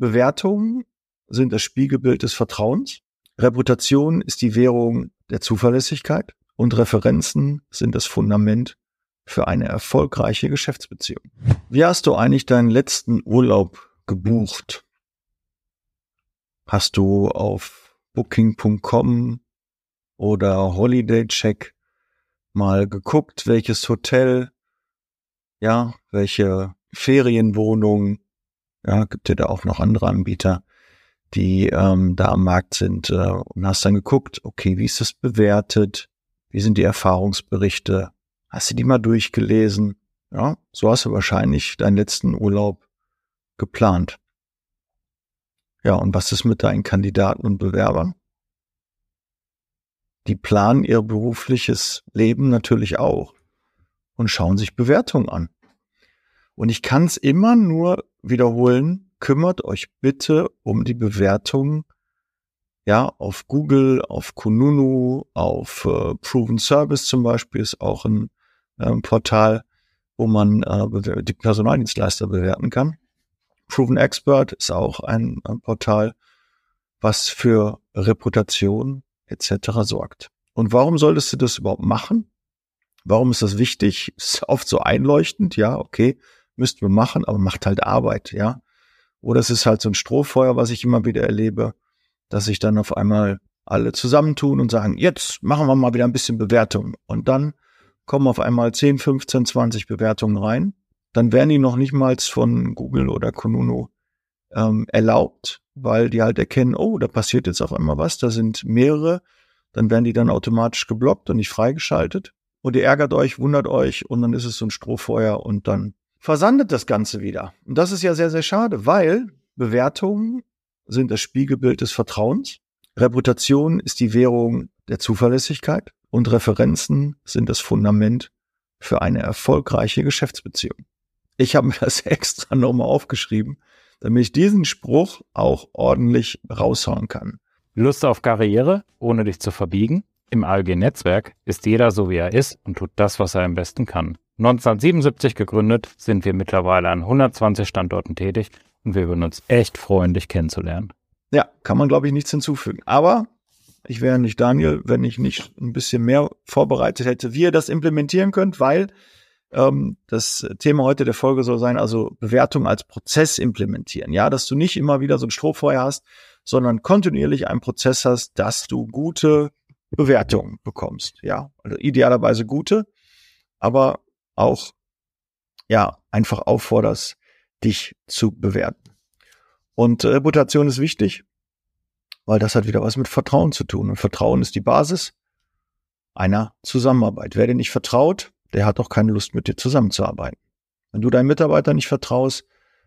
Bewertungen sind das Spiegelbild des Vertrauens. Reputation ist die Währung der Zuverlässigkeit und Referenzen sind das Fundament für eine erfolgreiche Geschäftsbeziehung. Wie hast du eigentlich deinen letzten Urlaub gebucht? Hast du auf booking.com oder Holidaycheck mal geguckt, welches Hotel, ja, welche Ferienwohnung, ja, gibt ja da auch noch andere Anbieter, die ähm, da am Markt sind äh, und hast dann geguckt, okay, wie ist das bewertet? Wie sind die Erfahrungsberichte? Hast du die mal durchgelesen? Ja, so hast du wahrscheinlich deinen letzten Urlaub geplant. Ja, und was ist mit deinen Kandidaten und Bewerbern? Die planen ihr berufliches Leben natürlich auch und schauen sich Bewertungen an. Und ich kann es immer nur wiederholen, kümmert euch bitte um die Bewertungen ja, auf Google, auf Kununu, auf äh, Proven Service zum Beispiel ist auch ein äh, Portal, wo man äh, die Personaldienstleister bewerten kann. Proven Expert ist auch ein, ein Portal, was für Reputation etc. sorgt. Und warum solltest du das überhaupt machen? Warum ist das wichtig? Ist oft so einleuchtend, ja, okay, müssten wir machen, aber macht halt Arbeit, ja. Oder es ist halt so ein Strohfeuer, was ich immer wieder erlebe, dass sich dann auf einmal alle zusammentun und sagen, jetzt machen wir mal wieder ein bisschen Bewertung. Und dann kommen auf einmal 10, 15, 20 Bewertungen rein. Dann werden die noch nicht mal von Google oder Konuno ähm, erlaubt, weil die halt erkennen, oh, da passiert jetzt auf einmal was, da sind mehrere. Dann werden die dann automatisch geblockt und nicht freigeschaltet. Und ihr ärgert euch, wundert euch und dann ist es so ein Strohfeuer und dann versandet das Ganze wieder. Und das ist ja sehr, sehr schade, weil Bewertungen sind das Spiegelbild des Vertrauens. Reputation ist die Währung der Zuverlässigkeit und Referenzen sind das Fundament für eine erfolgreiche Geschäftsbeziehung. Ich habe mir das extra nochmal aufgeschrieben, damit ich diesen Spruch auch ordentlich raushauen kann. Lust auf Karriere, ohne dich zu verbiegen? Im ALG-Netzwerk ist jeder so, wie er ist und tut das, was er am besten kann. 1977 gegründet, sind wir mittlerweile an 120 Standorten tätig und wir würden uns echt freuen, dich kennenzulernen. Ja, kann man, glaube ich, nichts hinzufügen. Aber ich wäre nicht Daniel, wenn ich nicht ein bisschen mehr vorbereitet hätte, wie ihr das implementieren könnt, weil ähm, das Thema heute der Folge soll sein, also Bewertung als Prozess implementieren. Ja, dass du nicht immer wieder so ein Strohfeuer hast, sondern kontinuierlich einen Prozess hast, dass du gute Bewertungen bekommst. Ja, also idealerweise gute, aber auch ja einfach aufforderst, dich zu bewerten. Und Reputation ist wichtig, weil das hat wieder was mit Vertrauen zu tun. Und Vertrauen ist die Basis einer Zusammenarbeit. Wer dir nicht vertraut, der hat auch keine Lust, mit dir zusammenzuarbeiten. Wenn du deinen Mitarbeitern nicht vertraust,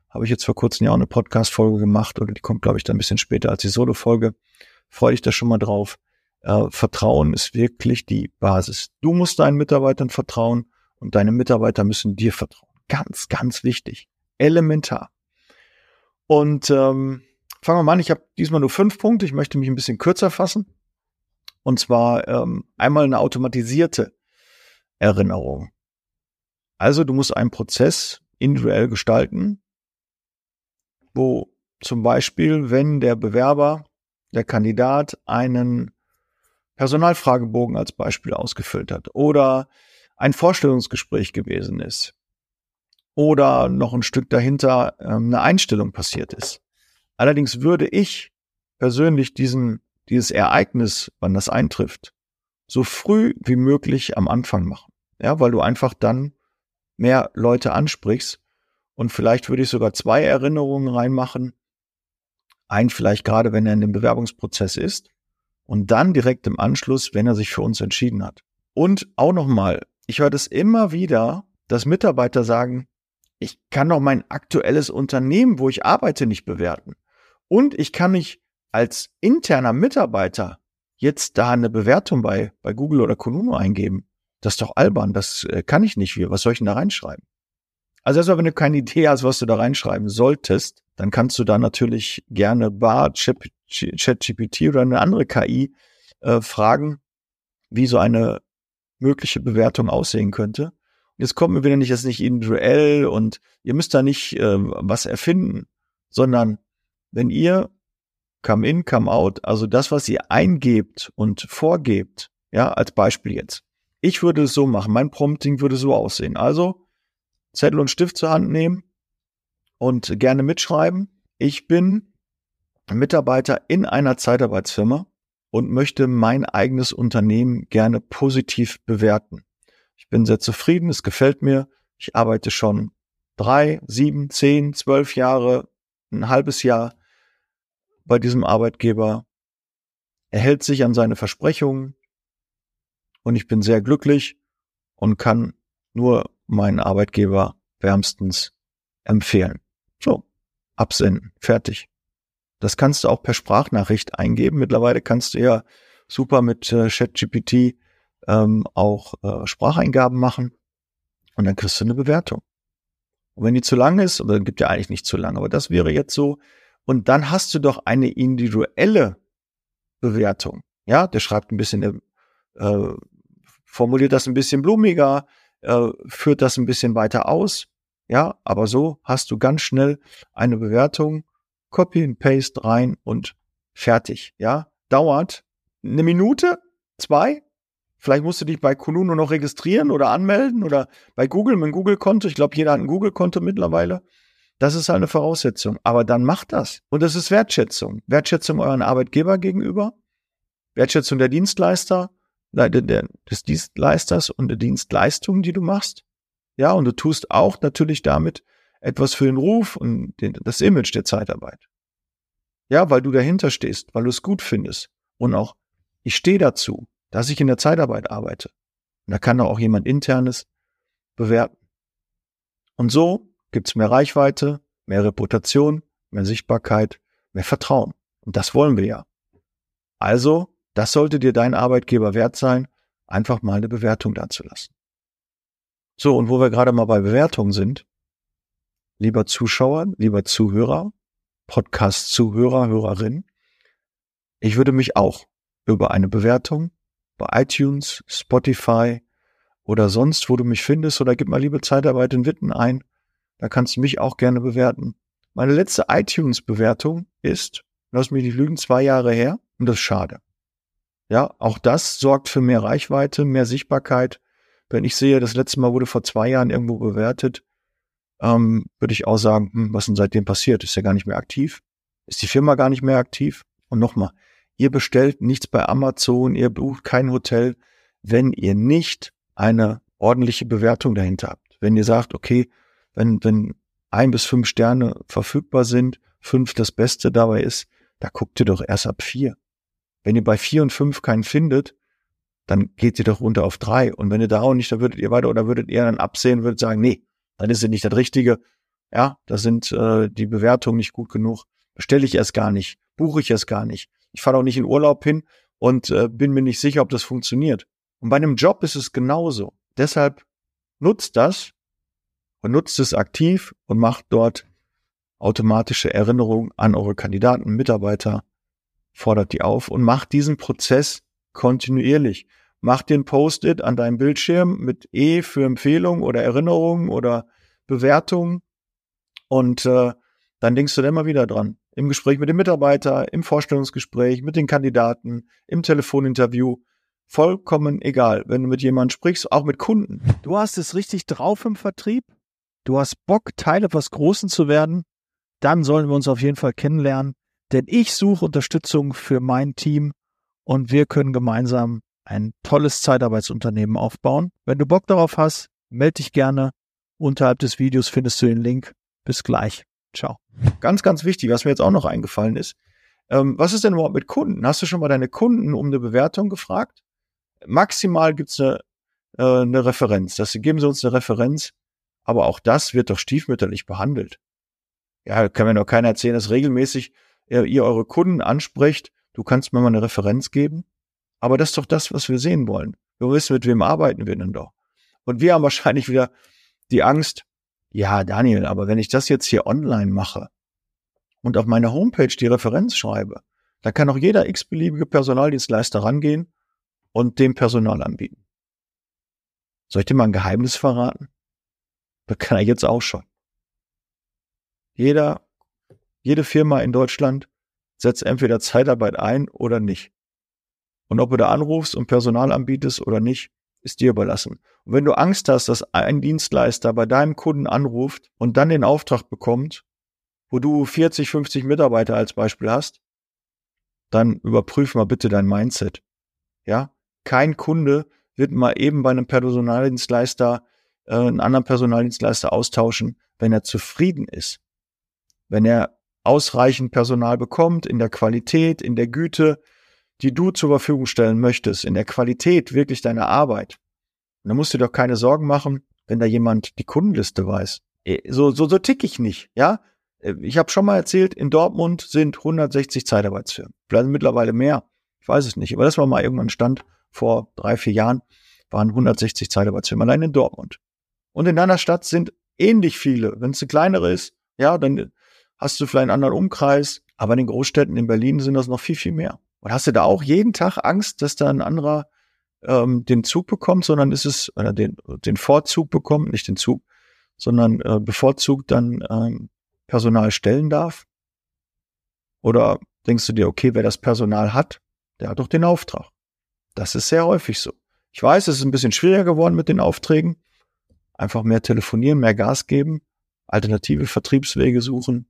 habe ich jetzt vor kurzem ja auch eine Podcast-Folge gemacht oder die kommt, glaube ich, dann ein bisschen später als die Solo-Folge. Freue dich da schon mal drauf. Äh, Vertrauen ist wirklich die Basis. Du musst deinen Mitarbeitern vertrauen und deine Mitarbeiter müssen dir vertrauen. Ganz, ganz wichtig elementar. Und ähm, fangen wir mal an. Ich habe diesmal nur fünf Punkte. Ich möchte mich ein bisschen kürzer fassen. Und zwar ähm, einmal eine automatisierte Erinnerung. Also du musst einen Prozess individuell gestalten, wo zum Beispiel, wenn der Bewerber, der Kandidat einen Personalfragebogen als Beispiel ausgefüllt hat oder ein Vorstellungsgespräch gewesen ist, oder noch ein Stück dahinter ähm, eine Einstellung passiert ist. Allerdings würde ich persönlich diesen, dieses Ereignis, wann das eintrifft, so früh wie möglich am Anfang machen. Ja, weil du einfach dann mehr Leute ansprichst und vielleicht würde ich sogar zwei Erinnerungen reinmachen. Ein vielleicht gerade, wenn er in dem Bewerbungsprozess ist und dann direkt im Anschluss, wenn er sich für uns entschieden hat. Und auch nochmal, ich höre das immer wieder, dass Mitarbeiter sagen, ich kann doch mein aktuelles Unternehmen, wo ich arbeite, nicht bewerten. Und ich kann nicht als interner Mitarbeiter jetzt da eine Bewertung bei, bei Google oder Konuno eingeben. Das ist doch albern, das äh, kann ich nicht. Was soll ich denn da reinschreiben? Also erstmal, wenn du keine Idee hast, was du da reinschreiben solltest, dann kannst du da natürlich gerne Bar, ChatGPT oder eine andere KI äh, fragen, wie so eine mögliche Bewertung aussehen könnte. Jetzt kommt mir wieder nicht, das ist nicht individuell und ihr müsst da nicht äh, was erfinden, sondern wenn ihr come in, come out, also das, was ihr eingebt und vorgebt, ja, als Beispiel jetzt. Ich würde es so machen, mein Prompting würde so aussehen. Also Zettel und Stift zur Hand nehmen und gerne mitschreiben. Ich bin Mitarbeiter in einer Zeitarbeitsfirma und möchte mein eigenes Unternehmen gerne positiv bewerten. Ich bin sehr zufrieden, es gefällt mir. Ich arbeite schon drei, sieben, zehn, zwölf Jahre, ein halbes Jahr bei diesem Arbeitgeber. Er hält sich an seine Versprechungen und ich bin sehr glücklich und kann nur meinen Arbeitgeber wärmstens empfehlen. So, absenden, fertig. Das kannst du auch per Sprachnachricht eingeben. Mittlerweile kannst du ja super mit äh, ChatGPT ähm, auch äh, Spracheingaben machen und dann kriegst du eine Bewertung. Und wenn die zu lang ist, oder gibt ja eigentlich nicht zu lang, aber das wäre jetzt so, und dann hast du doch eine individuelle Bewertung. Ja, der schreibt ein bisschen, äh, formuliert das ein bisschen blumiger, äh, führt das ein bisschen weiter aus. Ja, aber so hast du ganz schnell eine Bewertung, Copy and Paste rein und fertig. Ja, dauert eine Minute, zwei. Vielleicht musst du dich bei Kununu noch registrieren oder anmelden oder bei Google mit Google-Konto. Ich glaube, jeder hat ein Google-Konto mittlerweile. Das ist halt eine Voraussetzung. Aber dann macht das. Und das ist Wertschätzung. Wertschätzung euren Arbeitgeber gegenüber, Wertschätzung der Dienstleister, des Dienstleisters und der Dienstleistung, die du machst. Ja, und du tust auch natürlich damit etwas für den Ruf und den, das Image der Zeitarbeit. Ja, weil du dahinter stehst, weil du es gut findest. Und auch, ich stehe dazu, dass ich in der Zeitarbeit arbeite. Und da kann auch jemand internes bewerten. Und so gibt's mehr Reichweite, mehr Reputation, mehr Sichtbarkeit, mehr Vertrauen. Und das wollen wir ja. Also, das sollte dir dein Arbeitgeber wert sein, einfach mal eine Bewertung dazulassen. So, und wo wir gerade mal bei Bewertungen sind, lieber Zuschauer, lieber Zuhörer, Podcast-Zuhörer, Hörerin, ich würde mich auch über eine Bewertung bei iTunes, Spotify oder sonst, wo du mich findest, oder gib mal liebe Zeitarbeit in Witten ein, da kannst du mich auch gerne bewerten. Meine letzte iTunes-Bewertung ist, lass mich nicht lügen, zwei Jahre her und das ist schade. Ja, auch das sorgt für mehr Reichweite, mehr Sichtbarkeit. Wenn ich sehe, das letzte Mal wurde vor zwei Jahren irgendwo bewertet, ähm, würde ich auch sagen, hm, was denn seitdem passiert? Ist ja gar nicht mehr aktiv? Ist die Firma gar nicht mehr aktiv? Und nochmal, ihr bestellt nichts bei Amazon, ihr bucht kein Hotel, wenn ihr nicht eine ordentliche Bewertung dahinter habt. Wenn ihr sagt, okay, wenn, wenn ein bis fünf Sterne verfügbar sind, fünf das Beste dabei ist, da guckt ihr doch erst ab vier. Wenn ihr bei vier und fünf keinen findet, dann geht ihr doch runter auf drei. Und wenn ihr da auch nicht, dann würdet ihr weiter oder würdet ihr dann absehen, würdet sagen, nee, dann ist es nicht das Richtige. Ja, da sind äh, die Bewertungen nicht gut genug. Bestelle ich erst gar nicht, buche ich erst gar nicht. Ich fahre auch nicht in Urlaub hin und äh, bin mir nicht sicher, ob das funktioniert. Und bei einem Job ist es genauso. Deshalb nutzt das und nutzt es aktiv und macht dort automatische Erinnerungen an eure Kandidaten, Mitarbeiter, fordert die auf und macht diesen Prozess kontinuierlich. Macht den Post-it an deinem Bildschirm mit E für Empfehlung oder Erinnerung oder Bewertung und äh, dann denkst du da immer wieder dran. Im Gespräch mit dem Mitarbeiter, im Vorstellungsgespräch, mit den Kandidaten, im Telefoninterview. Vollkommen egal, wenn du mit jemandem sprichst, auch mit Kunden. Du hast es richtig drauf im Vertrieb du hast Bock, Teil etwas Großen zu werden, dann sollen wir uns auf jeden Fall kennenlernen, denn ich suche Unterstützung für mein Team und wir können gemeinsam ein tolles Zeitarbeitsunternehmen aufbauen. Wenn du Bock darauf hast, melde dich gerne. Unterhalb des Videos findest du den Link. Bis gleich. Ciao. Ganz, ganz wichtig, was mir jetzt auch noch eingefallen ist. Ähm, was ist denn überhaupt mit Kunden? Hast du schon mal deine Kunden um eine Bewertung gefragt? Maximal gibt's eine, äh, eine Referenz. Das geben sie uns eine Referenz aber auch das wird doch stiefmütterlich behandelt. Ja, kann mir doch keiner erzählen, dass regelmäßig ihr, ihr eure Kunden ansprecht. Du kannst mir mal eine Referenz geben. Aber das ist doch das, was wir sehen wollen. Wir wissen, mit wem arbeiten wir denn doch. Und wir haben wahrscheinlich wieder die Angst, ja, Daniel, aber wenn ich das jetzt hier online mache und auf meine Homepage die Referenz schreibe, dann kann auch jeder x-beliebige Personaldienstleister rangehen und dem Personal anbieten. Soll ich dir mal ein Geheimnis verraten? Das kann er jetzt auch schon. Jeder Jede Firma in Deutschland setzt entweder Zeitarbeit ein oder nicht. Und ob du da anrufst und Personal anbietest oder nicht, ist dir überlassen. Und wenn du Angst hast, dass ein Dienstleister bei deinem Kunden anruft und dann den Auftrag bekommt, wo du 40, 50 Mitarbeiter als Beispiel hast, dann überprüf mal bitte dein Mindset. Ja, kein Kunde wird mal eben bei einem Personaldienstleister äh, einen anderen Personaldienstleister austauschen, wenn er zufrieden ist. Wenn er ausreichend Personal bekommt in der Qualität, in der Güte, die du zur Verfügung stellen möchtest, in der Qualität wirklich deiner Arbeit. Dann musst du dir doch keine Sorgen machen, wenn da jemand die Kundenliste weiß. Äh, so, so, so tick ich nicht, ja. Äh, ich habe schon mal erzählt, in Dortmund sind 160 Zeitarbeitsfirmen. Vielleicht mittlerweile mehr. Ich weiß es nicht. Aber das war mal irgendwann Stand vor drei, vier Jahren, waren 160 Zeitarbeitsfirmen allein in Dortmund. Und in deiner Stadt sind ähnlich viele. Wenn es eine kleinere ist, ja, dann hast du vielleicht einen anderen Umkreis. Aber in den Großstädten in Berlin sind das noch viel, viel mehr. Und hast du da auch jeden Tag Angst, dass da ein anderer ähm, den Zug bekommt, sondern ist es, oder den, den Vorzug bekommt, nicht den Zug, sondern äh, bevorzugt dann ähm, Personal stellen darf? Oder denkst du dir, okay, wer das Personal hat, der hat doch den Auftrag. Das ist sehr häufig so. Ich weiß, es ist ein bisschen schwieriger geworden mit den Aufträgen. Einfach mehr telefonieren, mehr Gas geben, alternative Vertriebswege suchen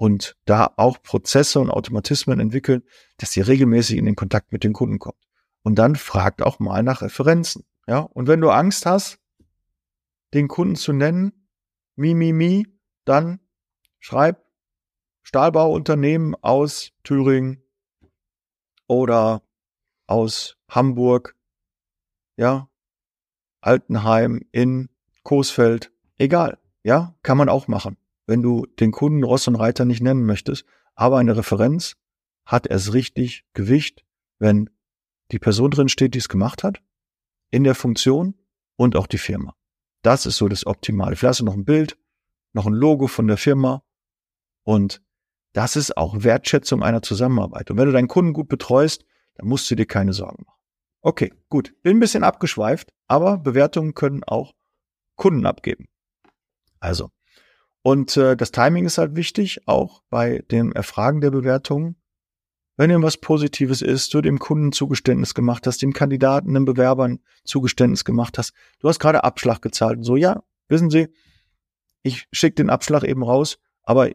und da auch Prozesse und Automatismen entwickeln, dass ihr regelmäßig in den Kontakt mit den Kunden kommt. Und dann fragt auch mal nach Referenzen. Ja, und wenn du Angst hast, den Kunden zu nennen, mi, mi, mi, dann schreib Stahlbauunternehmen aus Thüringen oder aus Hamburg, ja, Altenheim in Coesfeld, egal, ja, kann man auch machen. Wenn du den Kunden Ross und Reiter nicht nennen möchtest, aber eine Referenz hat es richtig Gewicht, wenn die Person drin steht, die es gemacht hat, in der Funktion und auch die Firma. Das ist so das Optimale. Vielleicht hast du noch ein Bild, noch ein Logo von der Firma und das ist auch Wertschätzung einer Zusammenarbeit. Und wenn du deinen Kunden gut betreust, dann musst du dir keine Sorgen machen. Okay, gut. Bin ein bisschen abgeschweift, aber Bewertungen können auch Kunden abgeben. Also. Und äh, das Timing ist halt wichtig, auch bei dem Erfragen der Bewertungen. Wenn irgendwas Positives ist, du dem Kunden Zugeständnis gemacht hast, dem Kandidaten, dem Bewerbern Zugeständnis gemacht hast, du hast gerade Abschlag gezahlt und so, ja, wissen Sie, ich schicke den Abschlag eben raus, aber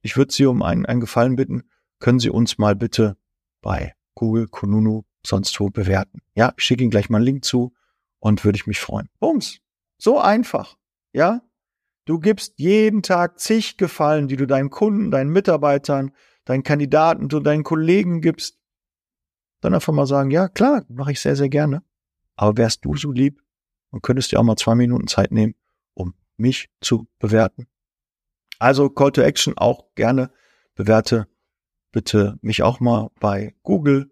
ich würde Sie um einen, einen Gefallen bitten, können Sie uns mal bitte bei Google, Kununu, sonst wo bewerten. Ja, ich schicke Ihnen gleich mal einen Link zu und würde ich mich freuen. Bums. So einfach. Ja? Du gibst jeden Tag zig Gefallen, die du deinen Kunden, deinen Mitarbeitern, deinen Kandidaten, du deinen Kollegen gibst. Dann einfach mal sagen, ja, klar, mache ich sehr, sehr gerne. Aber wärst du so lieb und könntest dir auch mal zwei Minuten Zeit nehmen, um mich zu bewerten. Also Call to Action auch gerne bewerte bitte mich auch mal bei Google.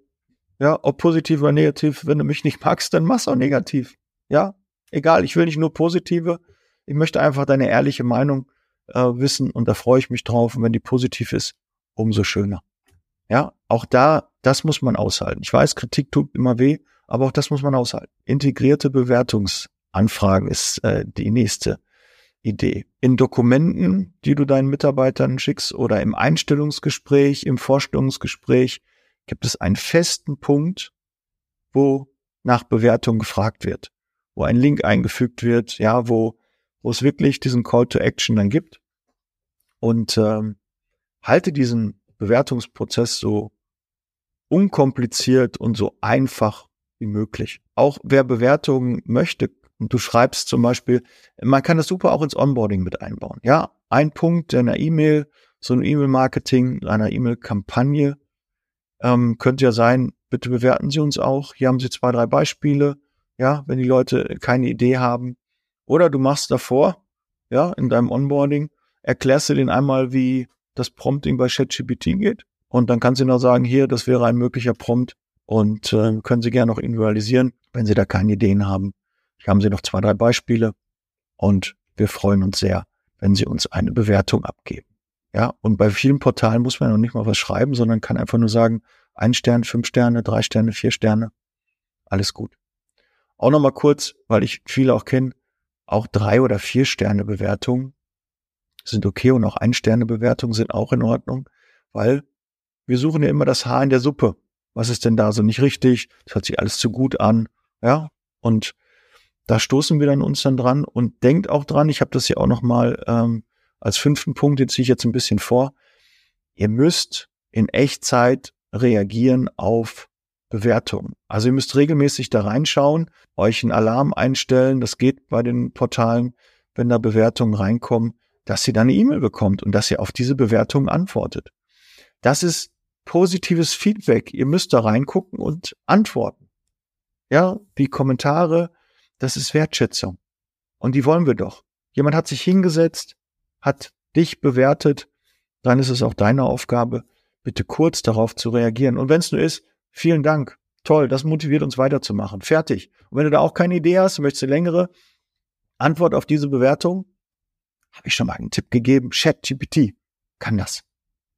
Ja, ob positiv oder negativ. Wenn du mich nicht magst, dann mach's auch negativ. Ja, egal. Ich will nicht nur positive. Ich möchte einfach deine ehrliche Meinung äh, wissen und da freue ich mich drauf. Und wenn die positiv ist, umso schöner. Ja, auch da, das muss man aushalten. Ich weiß, Kritik tut immer weh, aber auch das muss man aushalten. Integrierte Bewertungsanfragen ist äh, die nächste Idee. In Dokumenten, die du deinen Mitarbeitern schickst oder im Einstellungsgespräch, im Vorstellungsgespräch, gibt es einen festen Punkt, wo nach Bewertung gefragt wird, wo ein Link eingefügt wird, ja, wo, wo es wirklich diesen Call to Action dann gibt. Und ähm, halte diesen Bewertungsprozess so unkompliziert und so einfach wie möglich. Auch wer Bewertungen möchte, und du schreibst zum Beispiel, man kann das super auch ins Onboarding mit einbauen. Ja, ein Punkt deiner E-Mail, so ein E-Mail-Marketing, einer E-Mail-Kampagne ähm, könnte ja sein, bitte bewerten Sie uns auch. Hier haben Sie zwei, drei Beispiele. Ja, wenn die Leute keine Idee haben. Oder du machst davor, ja, in deinem Onboarding, erklärst du denen einmal, wie das Prompting bei ChatGPT geht. Und dann kannst du noch sagen, hier, das wäre ein möglicher Prompt und äh, können Sie gerne noch individualisieren, wenn Sie da keine Ideen haben. Hier haben Sie noch zwei, drei Beispiele und wir freuen uns sehr, wenn Sie uns eine Bewertung abgeben. Ja, und bei vielen Portalen muss man noch nicht mal was schreiben, sondern kann einfach nur sagen, ein Stern, fünf Sterne, drei Sterne, vier Sterne. Alles gut. Auch nochmal kurz, weil ich viele auch kenne, auch drei oder vier Sterne Bewertungen sind okay und auch Ein-Sterne-Bewertungen sind auch in Ordnung, weil wir suchen ja immer das Haar in der Suppe. Was ist denn da so nicht richtig? Das hört sich alles zu gut an. Ja, und da stoßen wir dann uns dann dran und denkt auch dran, ich habe das ja auch noch mal ähm, als fünften Punkt, den ziehe ich jetzt ein bisschen vor. Ihr müsst in Echtzeit reagieren auf Bewertungen. Also ihr müsst regelmäßig da reinschauen, euch einen Alarm einstellen. Das geht bei den Portalen, wenn da Bewertungen reinkommen, dass ihr dann eine E-Mail bekommt und dass ihr auf diese Bewertungen antwortet. Das ist positives Feedback. Ihr müsst da reingucken und antworten. Ja, die Kommentare, das ist Wertschätzung. Und die wollen wir doch. Jemand hat sich hingesetzt, hat dich bewertet, dann ist es auch deine Aufgabe, bitte kurz darauf zu reagieren. Und wenn es nur ist, vielen Dank, toll, das motiviert uns weiterzumachen. Fertig. Und wenn du da auch keine Idee hast, möchtest du längere Antwort auf diese Bewertung, habe ich schon mal einen Tipp gegeben. ChatGPT kann das.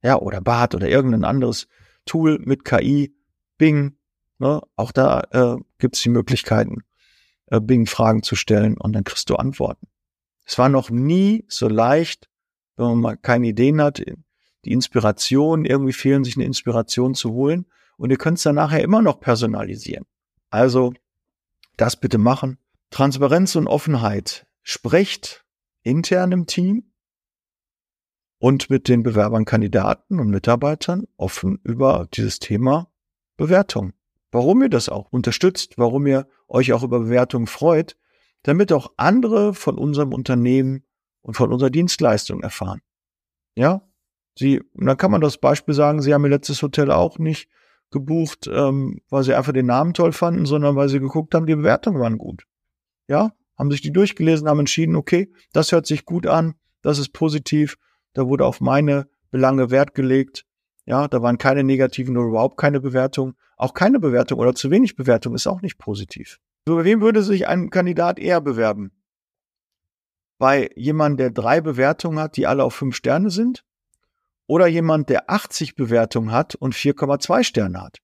Ja, oder Bart oder irgendein anderes Tool mit KI, Bing. Ne? Auch da äh, gibt es die Möglichkeiten, äh, Bing Fragen zu stellen und dann kriegst du Antworten. Es war noch nie so leicht, wenn man mal keine Ideen hat, die Inspiration, irgendwie fehlen, sich eine Inspiration zu holen. Und ihr könnt es dann nachher immer noch personalisieren. Also das bitte machen. Transparenz und Offenheit. Sprecht intern im Team und mit den Bewerbern, Kandidaten und Mitarbeitern offen über dieses Thema Bewertung. Warum ihr das auch unterstützt, warum ihr euch auch über Bewertungen freut, damit auch andere von unserem Unternehmen und von unserer Dienstleistung erfahren. Ja, sie, dann kann man das Beispiel sagen, sie haben ihr letztes Hotel auch nicht gebucht, ähm, weil sie einfach den Namen toll fanden, sondern weil sie geguckt haben, die Bewertungen waren gut. Ja, haben sich die durchgelesen, haben entschieden, okay, das hört sich gut an, das ist positiv, da wurde auf meine Belange Wert gelegt. Ja, da waren keine negativen oder überhaupt keine Bewertung. Auch keine Bewertung oder zu wenig Bewertung ist auch nicht positiv. So, bei wem würde sich ein Kandidat eher bewerben? Bei jemand, der drei Bewertungen hat, die alle auf fünf Sterne sind? Oder jemand, der 80 Bewertungen hat und 4,2 Sterne hat?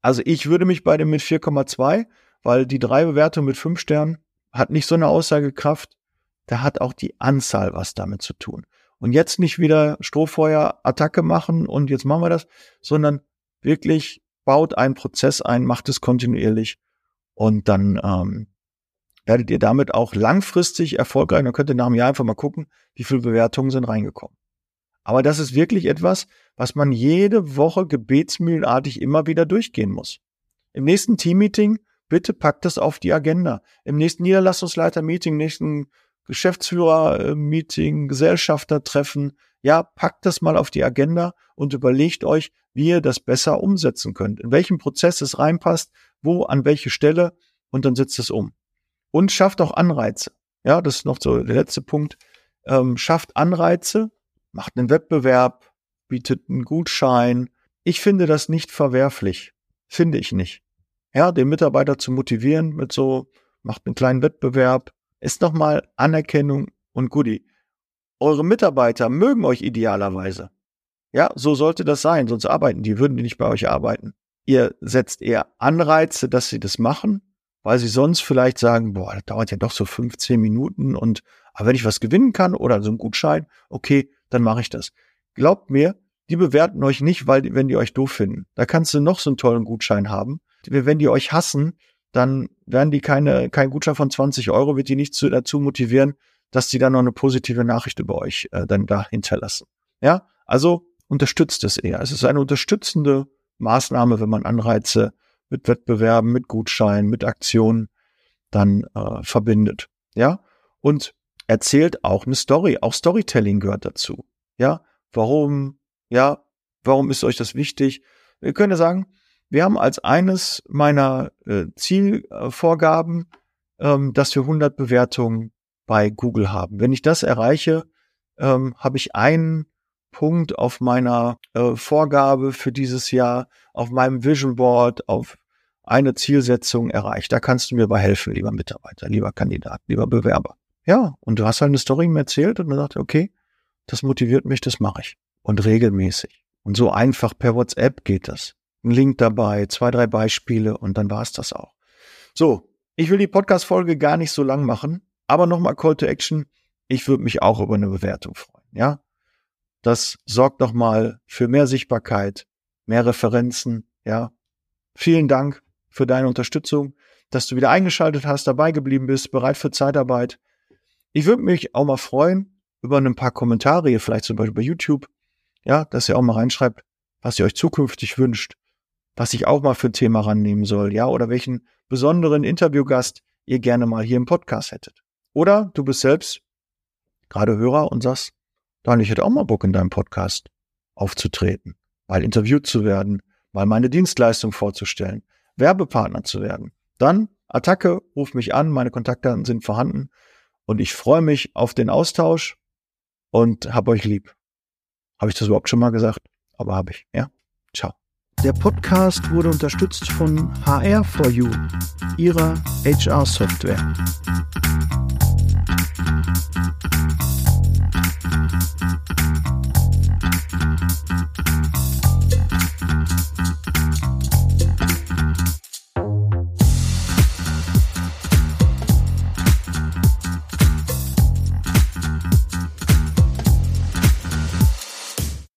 Also ich würde mich bei dem mit 4,2, weil die drei Bewertungen mit fünf Sternen hat nicht so eine Aussagekraft. Da hat auch die Anzahl was damit zu tun. Und jetzt nicht wieder Strohfeuer-Attacke machen und jetzt machen wir das, sondern wirklich baut einen Prozess ein, macht es kontinuierlich und dann ähm, werdet ihr damit auch langfristig erfolgreich. Dann könnt ihr nach einem Jahr einfach mal gucken, wie viele Bewertungen sind reingekommen. Aber das ist wirklich etwas, was man jede Woche gebetsmühlenartig immer wieder durchgehen muss. Im nächsten Teammeeting, bitte packt das auf die Agenda. Im nächsten Niederlassungsleiter-Meeting, nächsten Geschäftsführer-Meeting, Gesellschafter-Treffen. Ja, packt das mal auf die Agenda und überlegt euch, wie ihr das besser umsetzen könnt, in welchem Prozess es reinpasst, wo, an welche Stelle und dann setzt es um. Und schafft auch Anreize. Ja, das ist noch so der letzte Punkt. Ähm, schafft Anreize, macht einen Wettbewerb, bietet einen Gutschein. Ich finde das nicht verwerflich. Finde ich nicht. Ja, den Mitarbeiter zu motivieren mit so, macht einen kleinen Wettbewerb, ist nochmal Anerkennung und Goodie. Eure Mitarbeiter mögen euch idealerweise. Ja, so sollte das sein, sonst arbeiten die, würden die nicht bei euch arbeiten. Ihr setzt eher Anreize, dass sie das machen, weil sie sonst vielleicht sagen, boah, das dauert ja doch so 15 Minuten und aber wenn ich was gewinnen kann oder so ein Gutschein, okay, dann mache ich das. Glaubt mir, die bewerten euch nicht, weil wenn die euch doof finden. Da kannst du noch so einen tollen Gutschein haben. Wenn die euch hassen, dann werden die keine, kein Gutschein von 20 Euro, wird die nicht zu, dazu motivieren, dass die dann noch eine positive Nachricht über euch äh, dann da hinterlassen. Ja, also unterstützt es eher. Es ist eine unterstützende Maßnahme, wenn man Anreize mit Wettbewerben, mit Gutscheinen, mit Aktionen dann äh, verbindet. Ja, und erzählt auch eine Story. Auch Storytelling gehört dazu. Ja, warum, ja, warum ist euch das wichtig? Wir können ja sagen, wir haben als eines meiner äh, Zielvorgaben, ähm, dass wir 100 Bewertungen bei Google haben. Wenn ich das erreiche, ähm, habe ich einen Punkt auf meiner äh, Vorgabe für dieses Jahr, auf meinem Vision Board, auf eine Zielsetzung erreicht. Da kannst du mir bei helfen, lieber Mitarbeiter, lieber Kandidat, lieber Bewerber. Ja, und du hast halt eine Story mir erzählt und man sagt, okay, das motiviert mich, das mache ich. Und regelmäßig. Und so einfach per WhatsApp geht das ein Link dabei, zwei, drei Beispiele und dann war es das auch. So, ich will die Podcast-Folge gar nicht so lang machen, aber nochmal Call to Action. Ich würde mich auch über eine Bewertung freuen. ja. Das sorgt nochmal für mehr Sichtbarkeit, mehr Referenzen, ja. Vielen Dank für deine Unterstützung, dass du wieder eingeschaltet hast, dabei geblieben bist, bereit für Zeitarbeit. Ich würde mich auch mal freuen über ein paar Kommentare hier, vielleicht zum Beispiel bei YouTube, ja, dass ihr auch mal reinschreibt, was ihr euch zukünftig wünscht, was ich auch mal für ein Thema rannehmen soll, ja, oder welchen besonderen Interviewgast ihr gerne mal hier im Podcast hättet. Oder du bist selbst gerade Hörer und sagst, Daniel, ich hätte auch mal Bock in deinem Podcast aufzutreten, mal interviewt zu werden, mal meine Dienstleistung vorzustellen, Werbepartner zu werden. Dann Attacke, ruf mich an, meine Kontaktdaten sind vorhanden und ich freue mich auf den Austausch und hab euch lieb. Habe ich das überhaupt schon mal gesagt? Aber habe ich, ja? Ciao. Der Podcast wurde unterstützt von HR4U, ihrer HR-Software.